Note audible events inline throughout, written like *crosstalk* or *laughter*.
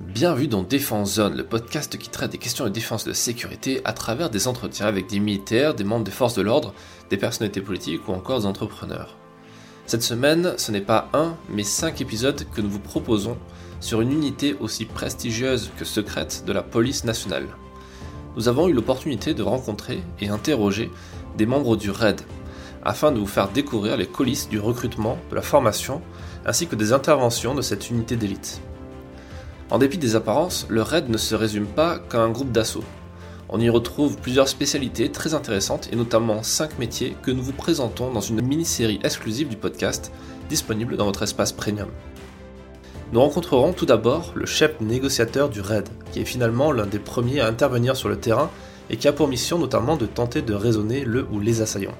Bienvenue dans Défense Zone, le podcast qui traite des questions de défense de sécurité à travers des entretiens avec des militaires, des membres des forces de l'ordre, des personnalités politiques ou encore des entrepreneurs. Cette semaine, ce n'est pas un, mais cinq épisodes que nous vous proposons sur une unité aussi prestigieuse que secrète de la police nationale. Nous avons eu l'opportunité de rencontrer et interroger des membres du RAID, afin de vous faire découvrir les coulisses du recrutement, de la formation, ainsi que des interventions de cette unité d'élite. En dépit des apparences, le RAID ne se résume pas qu'à un groupe d'assaut. On y retrouve plusieurs spécialités très intéressantes et notamment 5 métiers que nous vous présentons dans une mini-série exclusive du podcast disponible dans votre espace premium. Nous rencontrerons tout d'abord le chef négociateur du RAID, qui est finalement l'un des premiers à intervenir sur le terrain et qui a pour mission notamment de tenter de raisonner le ou les assaillants.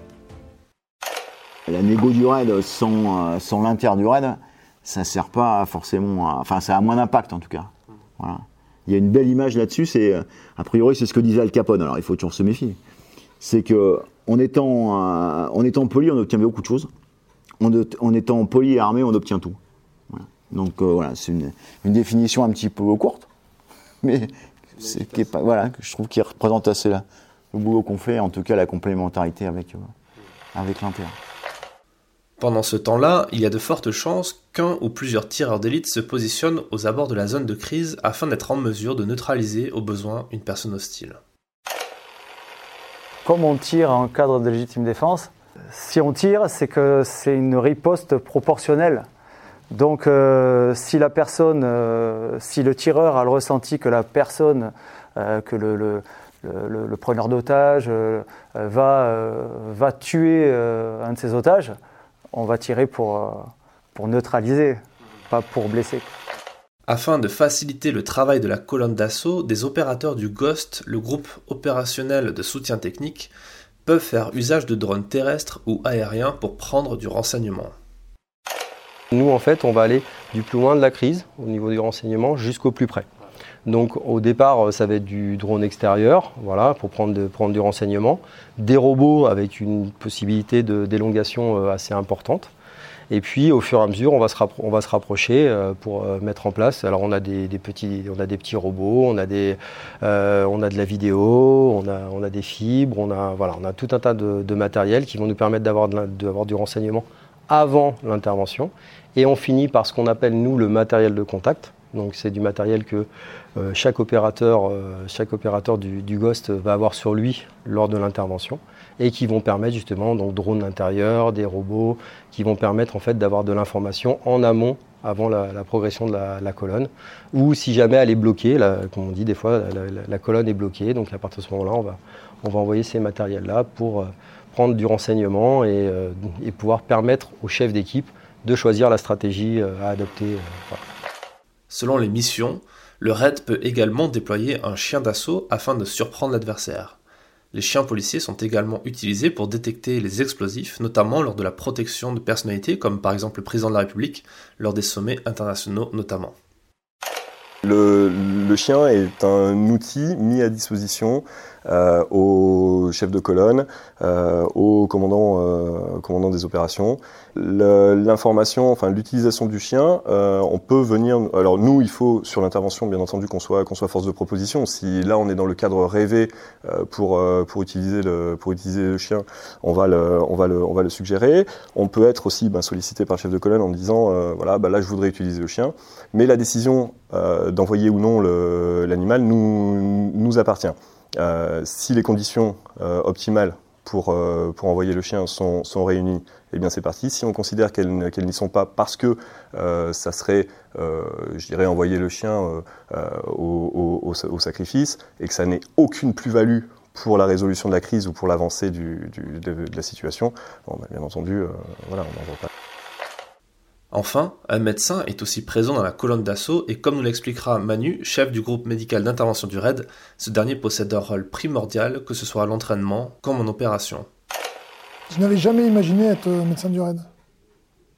La négo du raid sans, euh, l'inter du raid, ça sert pas forcément à... Enfin, ça a moins d'impact en tout cas. Voilà. Il y a une belle image là-dessus, c'est... euh, A priori, c'est ce que disait Al Capone, alors il faut toujours se méfier. C'est que en étant, euh, en étant poli, on obtient beaucoup de choses. En, étant poli et armé, on obtient tout. Donc euh, voilà, c'est une, définition un petit peu courte, *laughs* mais c'est voilà, je trouve qui représente assez le boulot qu'on fait, en tout cas la complémentarité avec, euh, avec. Pendant ce temps-là, il y a de fortes chances qu'un ou plusieurs tireurs d'élite se positionnent aux abords de la zone de crise afin d'être en mesure de neutraliser au besoin une personne hostile. Comme on tire en cadre de légitime défense, si on tire, c'est que c'est une riposte proportionnelle. Donc, euh, si la personne, euh, si le tireur a le ressenti que la personne, euh, que le, preneur d'otages euh, va, tuer un de ses otages, on va tirer pour, euh, pour neutraliser, pas pour blesser. Afin de faciliter le travail de la colonne d'assaut, des opérateurs du GHOST, le groupe opérationnel de soutien technique, peuvent faire usage de drones terrestres ou aériens pour prendre du renseignement. Nous, en fait, on va aller du plus loin de la crise, au niveau du renseignement, jusqu'au plus près. Donc, au départ, euh, ça va être du drone extérieur, voilà, pour prendre, du renseignement. Des robots avec une possibilité d'élongation euh, assez importante. Et puis, au fur et à mesure, on va se, rapprocher euh, pour mettre en place. Alors, on a des, petits, on a des petits robots, on a, des, on a de la vidéo, on a, on a des fibres, on a, voilà, on a tout un tas de, de matériel qui vont nous permettre d'avoir du renseignement avant l'intervention. Et on finit par ce qu'on appelle, nous, le matériel de contact. Donc, c'est du matériel que euh, chaque opérateur, euh, chaque opérateur du, GHOST va avoir sur lui lors de l'intervention et qui vont permettre justement donc drones intérieurs, des robots, qui vont permettre en fait d'avoir de l'information en amont avant la, progression de la, colonne, ou si jamais elle est bloquée, comme on dit des fois, la, colonne est bloquée, donc à partir de ce moment-là, on va, on va envoyer ces matériels-là pour euh, prendre du renseignement et, pouvoir permettre au chef d'équipe de choisir la stratégie à adopter. Selon les missions, le RAID peut également déployer un chien d'assaut afin de surprendre l'adversaire. Les chiens policiers sont également utilisés pour détecter les explosifs, notamment lors de la protection de personnalités comme par exemple le président de la République, lors des sommets internationaux notamment. Le, chien est un outil mis à disposition euh, au chef de colonne, euh, au commandant, euh, des opérations. L'information, enfin l'utilisation du chien, euh, on peut venir. Alors nous, il faut sur l'intervention, bien entendu, qu'on soit force de proposition. Si là on est dans le cadre rêvé euh, pour utiliser le chien, on va le suggérer. On peut être aussi ben, sollicité par le chef de colonne en disant voilà, bah, là je voudrais utiliser le chien, mais la décision euh, d'envoyer ou non l'animal nous, nous appartient. Euh, si les conditions euh, optimales pour, pour envoyer le chien sont, sont réunies, eh bien c'est parti. Si on considère qu'elles n'y sont pas parce que ça serait, je dirais, envoyer le chien au, au- sacrifice et que ça n'ait aucune plus-value pour la résolution de la crise ou pour l'avancée de, de la situation, bah, bien entendu, voilà, on n'envoie pas. Enfin, un médecin est aussi présent dans la colonne d'assaut et comme nous l'expliquera Manu, chef du groupe médical d'intervention du RAID, ce dernier possède un rôle primordial que ce soit à l'entraînement comme en opération. Je n'avais jamais imaginé être euh, médecin du RAID.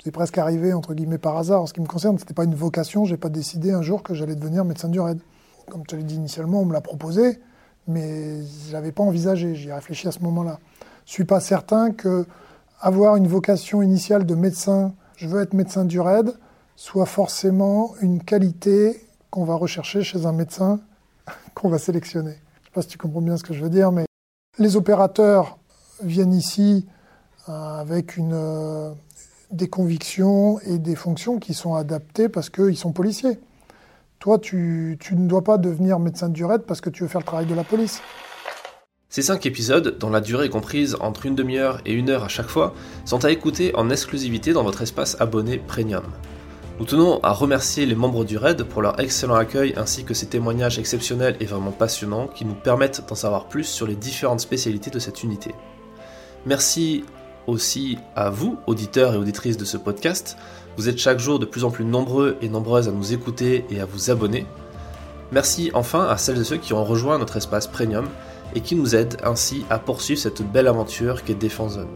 C'est presque arrivé, entre guillemets, par hasard. En ce qui me concerne, ce n'était pas une vocation. Je n'ai pas décidé un jour que j'allais devenir médecin du RAID. Comme tu l'as dit initialement, on me l'a proposé, mais je l'avais pas envisagé. J'y ai réfléchi à ce moment-là. Je suis pas certain que avoir une vocation initiale de médecin, je veux être médecin du RAID, soit forcément une qualité qu'on va rechercher chez un médecin *laughs* qu'on va sélectionner. Je ne sais pas si tu comprends bien ce que je veux dire, mais les opérateurs viennent ici euh, avec euh, des convictions et des fonctions qui sont adaptées parce qu'ils sont policiers. Toi, tu, ne dois pas devenir médecin de durée parce que tu veux faire le travail de la police. Ces 5 épisodes, dont la durée est comprise entre une demi-heure et une heure à chaque fois, sont à écouter en exclusivité dans votre espace abonné Premium. Nous tenons à remercier les membres du RAID pour leur excellent accueil ainsi que ces témoignages exceptionnels et vraiment passionnants qui nous permettent d'en savoir plus sur les différentes spécialités de cette unité. Merci aussi à vous, auditeurs et auditrices de ce podcast. Vous êtes chaque jour de plus en plus nombreux et nombreuses à nous écouter et à vous abonner. Merci enfin à celles et ceux qui ont rejoint notre espace premium et qui nous aident ainsi à poursuivre cette belle aventure qu'est Défense Zone.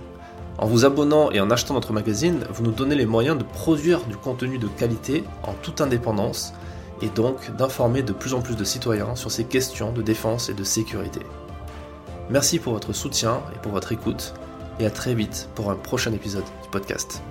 En vous abonnant et en achetant notre magazine, vous nous donnez les moyens de produire du contenu de qualité en toute indépendance et donc d'informer de plus en plus de citoyens sur ces questions de défense et de sécurité. Merci pour votre soutien et pour votre écoute et à très vite pour un prochain épisode du podcast.